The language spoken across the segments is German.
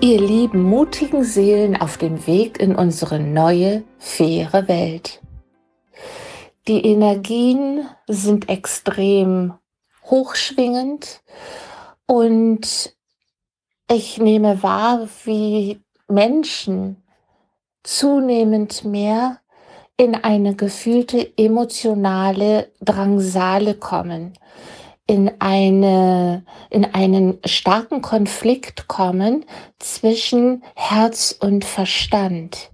ihr lieben mutigen Seelen auf dem Weg in unsere neue, faire Welt. Die Energien sind extrem hochschwingend und ich nehme wahr, wie Menschen zunehmend mehr in eine gefühlte emotionale Drangsale kommen in eine, in einen starken Konflikt kommen zwischen Herz und Verstand.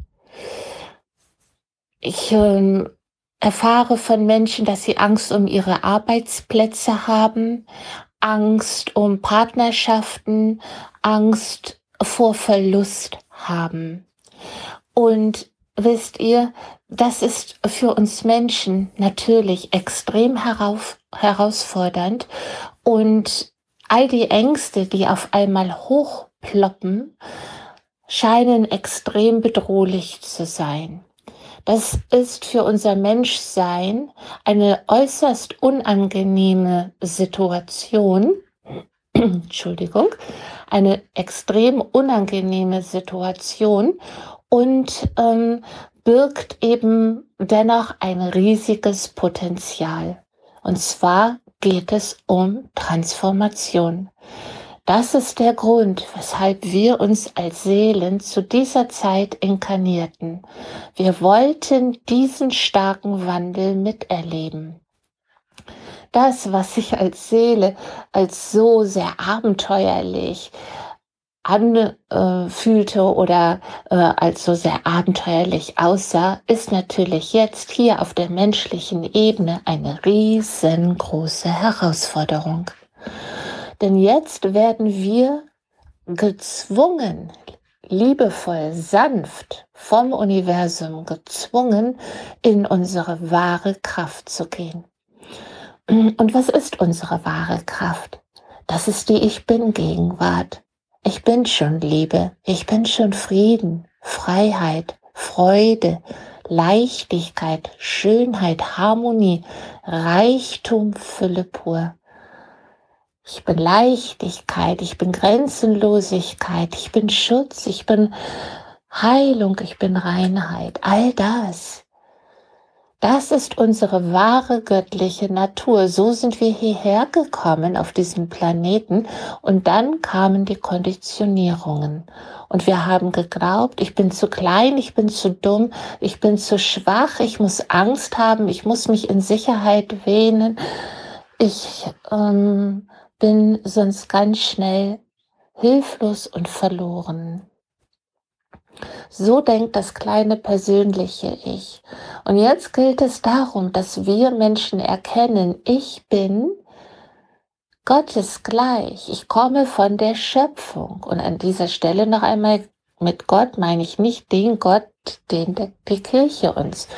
Ich ähm, erfahre von Menschen, dass sie Angst um ihre Arbeitsplätze haben, Angst um Partnerschaften, Angst vor Verlust haben. Und wisst ihr, das ist für uns Menschen natürlich extrem herauf, herausfordernd und all die Ängste, die auf einmal hochploppen, scheinen extrem bedrohlich zu sein. Das ist für unser Menschsein eine äußerst unangenehme Situation. Entschuldigung, eine extrem unangenehme Situation und ähm, birgt eben dennoch ein riesiges Potenzial. Und zwar geht es um Transformation. Das ist der Grund, weshalb wir uns als Seelen zu dieser Zeit inkarnierten. Wir wollten diesen starken Wandel miterleben. Das, was sich als Seele als so sehr abenteuerlich, anfühlte oder äh, als so sehr abenteuerlich aussah, ist natürlich jetzt hier auf der menschlichen Ebene eine riesengroße Herausforderung. Denn jetzt werden wir gezwungen, liebevoll, sanft vom Universum gezwungen, in unsere wahre Kraft zu gehen. Und was ist unsere wahre Kraft? Das ist die Ich bin Gegenwart. Ich bin schon Liebe, ich bin schon Frieden, Freiheit, Freude, Leichtigkeit, Schönheit, Harmonie, Reichtum, Fülle pur. Ich bin Leichtigkeit, ich bin Grenzenlosigkeit, ich bin Schutz, ich bin Heilung, ich bin Reinheit. All das das ist unsere wahre göttliche Natur. So sind wir hierher gekommen auf diesen Planeten und dann kamen die Konditionierungen. Und wir haben geglaubt, ich bin zu klein, ich bin zu dumm, ich bin zu schwach, ich muss Angst haben, ich muss mich in Sicherheit wähnen. Ich ähm, bin sonst ganz schnell hilflos und verloren. So denkt das kleine persönliche Ich. Und jetzt gilt es darum, dass wir Menschen erkennen, ich bin Gottes gleich. Ich komme von der Schöpfung. Und an dieser Stelle noch einmal mit Gott meine ich nicht den Gott, den die Kirche uns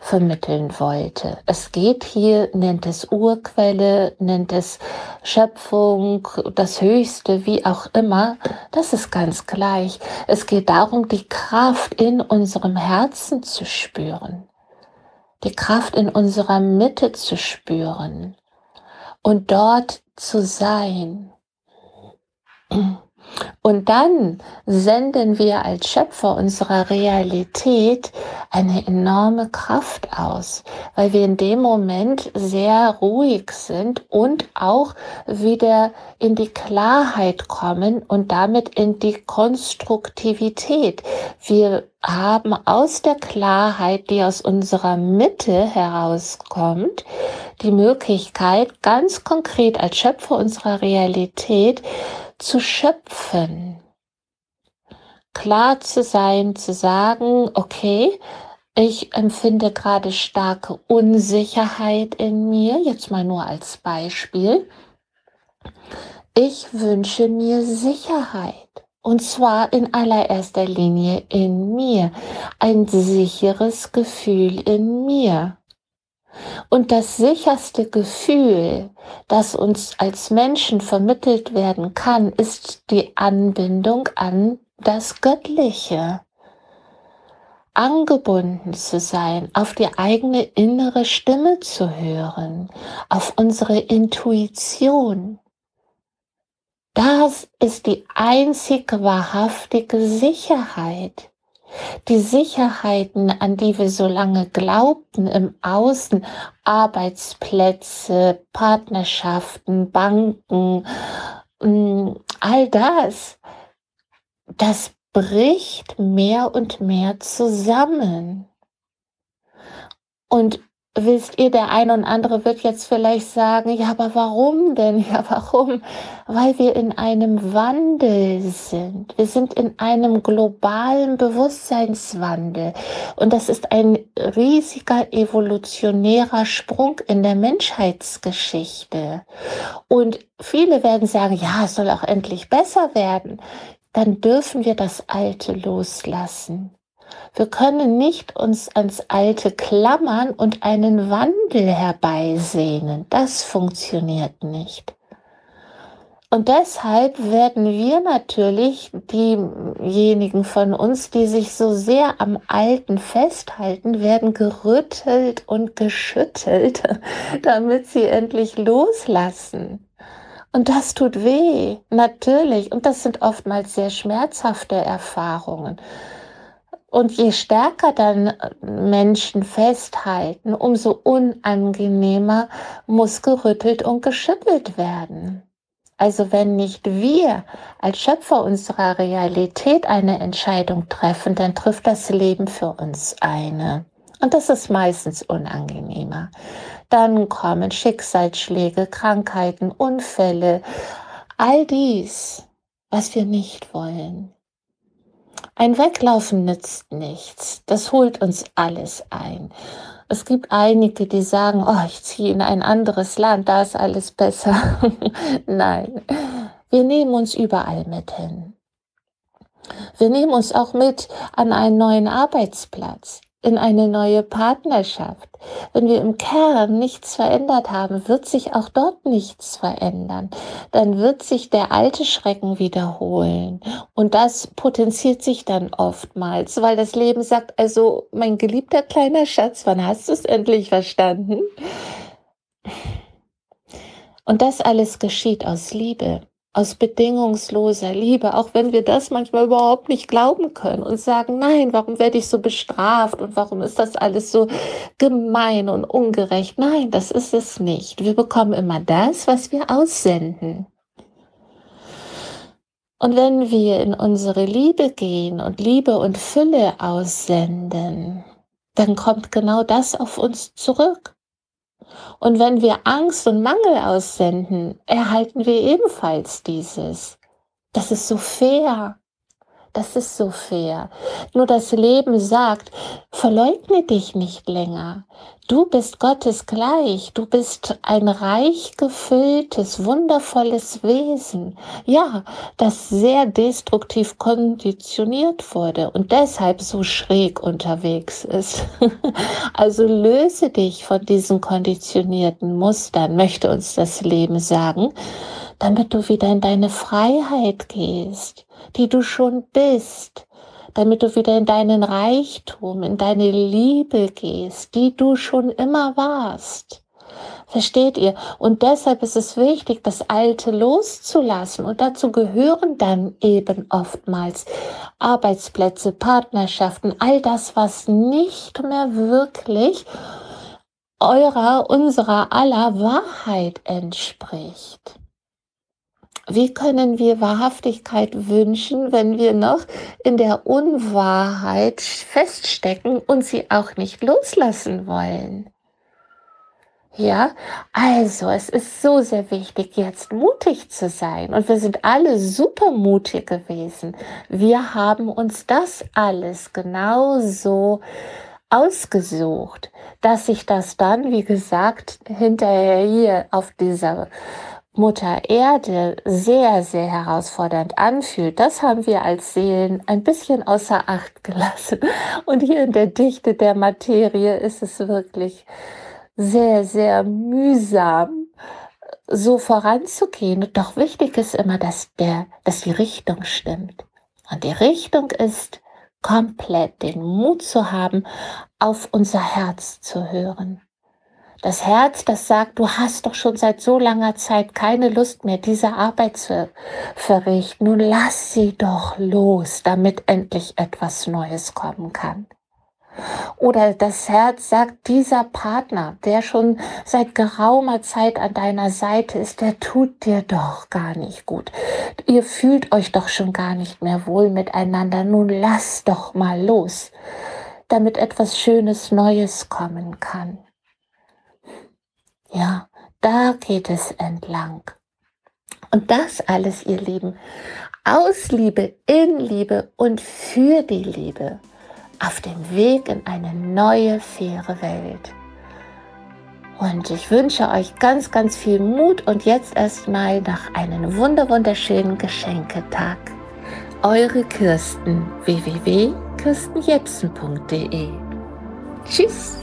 vermitteln wollte. Es geht hier, nennt es Urquelle, nennt es Schöpfung, das Höchste, wie auch immer. Das ist ganz gleich. Es geht darum, die Kraft in unserem Herzen zu spüren. Die Kraft in unserer Mitte zu spüren und dort zu sein. Und dann senden wir als Schöpfer unserer Realität eine enorme Kraft aus, weil wir in dem Moment sehr ruhig sind und auch wieder in die Klarheit kommen und damit in die Konstruktivität. Wir haben aus der Klarheit, die aus unserer Mitte herauskommt, die Möglichkeit, ganz konkret als Schöpfer unserer Realität zu schöpfen. Klar zu sein, zu sagen, okay, ich empfinde gerade starke Unsicherheit in mir, jetzt mal nur als Beispiel. Ich wünsche mir Sicherheit. Und zwar in allererster Linie in mir. Ein sicheres Gefühl in mir. Und das sicherste Gefühl, das uns als Menschen vermittelt werden kann, ist die Anbindung an das Göttliche. Angebunden zu sein, auf die eigene innere Stimme zu hören, auf unsere Intuition. Das ist die einzige wahrhaftige Sicherheit. Die Sicherheiten, an die wir so lange glaubten im Außen, Arbeitsplätze, Partnerschaften, Banken, mm, all das, das bricht mehr und mehr zusammen. Und wisst ihr, der eine und andere wird jetzt vielleicht sagen, ja, aber warum denn? Ja, warum? Weil wir in einem Wandel sind. Wir sind in einem globalen Bewusstseinswandel. Und das ist ein riesiger evolutionärer Sprung in der Menschheitsgeschichte. Und viele werden sagen, ja, es soll auch endlich besser werden. Dann dürfen wir das Alte loslassen. Wir können nicht uns ans Alte klammern und einen Wandel herbeisehnen. Das funktioniert nicht. Und deshalb werden wir natürlich diejenigen von uns, die sich so sehr am Alten festhalten, werden gerüttelt und geschüttelt, damit sie endlich loslassen. Und das tut weh, natürlich. Und das sind oftmals sehr schmerzhafte Erfahrungen. Und je stärker dann Menschen festhalten, umso unangenehmer muss gerüttelt und geschüttelt werden. Also wenn nicht wir als Schöpfer unserer Realität eine Entscheidung treffen, dann trifft das Leben für uns eine. Und das ist meistens unangenehmer. Dann kommen Schicksalsschläge, Krankheiten, Unfälle, all dies, was wir nicht wollen. Ein Weglaufen nützt nichts. Das holt uns alles ein. Es gibt einige, die sagen, oh, ich ziehe in ein anderes Land, da ist alles besser. Nein, wir nehmen uns überall mit hin. Wir nehmen uns auch mit an einen neuen Arbeitsplatz in eine neue Partnerschaft. Wenn wir im Kern nichts verändert haben, wird sich auch dort nichts verändern. Dann wird sich der alte Schrecken wiederholen. Und das potenziert sich dann oftmals, weil das Leben sagt, also mein geliebter kleiner Schatz, wann hast du es endlich verstanden? Und das alles geschieht aus Liebe aus bedingungsloser Liebe, auch wenn wir das manchmal überhaupt nicht glauben können und sagen, nein, warum werde ich so bestraft und warum ist das alles so gemein und ungerecht? Nein, das ist es nicht. Wir bekommen immer das, was wir aussenden. Und wenn wir in unsere Liebe gehen und Liebe und Fülle aussenden, dann kommt genau das auf uns zurück. Und wenn wir Angst und Mangel aussenden, erhalten wir ebenfalls dieses. Das ist so fair. Das ist so fair. Nur das Leben sagt, verleugne dich nicht länger. Du bist Gottes gleich. Du bist ein reich gefülltes, wundervolles Wesen. Ja, das sehr destruktiv konditioniert wurde und deshalb so schräg unterwegs ist. also löse dich von diesen konditionierten Mustern, möchte uns das Leben sagen, damit du wieder in deine Freiheit gehst, die du schon bist damit du wieder in deinen Reichtum, in deine Liebe gehst, die du schon immer warst. Versteht ihr? Und deshalb ist es wichtig, das Alte loszulassen. Und dazu gehören dann eben oftmals Arbeitsplätze, Partnerschaften, all das, was nicht mehr wirklich eurer, unserer aller Wahrheit entspricht. Wie können wir Wahrhaftigkeit wünschen, wenn wir noch in der Unwahrheit feststecken und sie auch nicht loslassen wollen? Ja, also es ist so sehr wichtig, jetzt mutig zu sein. Und wir sind alle super mutig gewesen. Wir haben uns das alles genauso ausgesucht, dass sich das dann, wie gesagt, hinterher hier auf dieser Mutter Erde sehr, sehr herausfordernd anfühlt, das haben wir als Seelen ein bisschen außer Acht gelassen. Und hier in der Dichte der Materie ist es wirklich sehr, sehr mühsam, so voranzugehen. Und doch wichtig ist immer, dass, der, dass die Richtung stimmt. Und die Richtung ist, komplett den Mut zu haben, auf unser Herz zu hören Das Herz, das sagt, du hast doch schon seit so langer Zeit keine Lust mehr, diese Arbeit zu verrichten. Nun lass sie doch los, damit endlich etwas Neues kommen kann. Oder das Herz sagt, dieser Partner, der schon seit geraumer Zeit an deiner Seite ist, der tut dir doch gar nicht gut. Ihr fühlt euch doch schon gar nicht mehr wohl miteinander. Nun lass doch mal los, damit etwas Schönes Neues kommen kann. Ja, da geht es entlang. Und das alles, ihr Lieben, aus Liebe, in Liebe und für die Liebe auf dem Weg in eine neue, faire Welt. Und ich wünsche euch ganz, ganz viel Mut und jetzt erstmal nach einem wunder wunderschönen Geschenketag. Eure Kirsten www.kirstenjepsen.de Tschüss!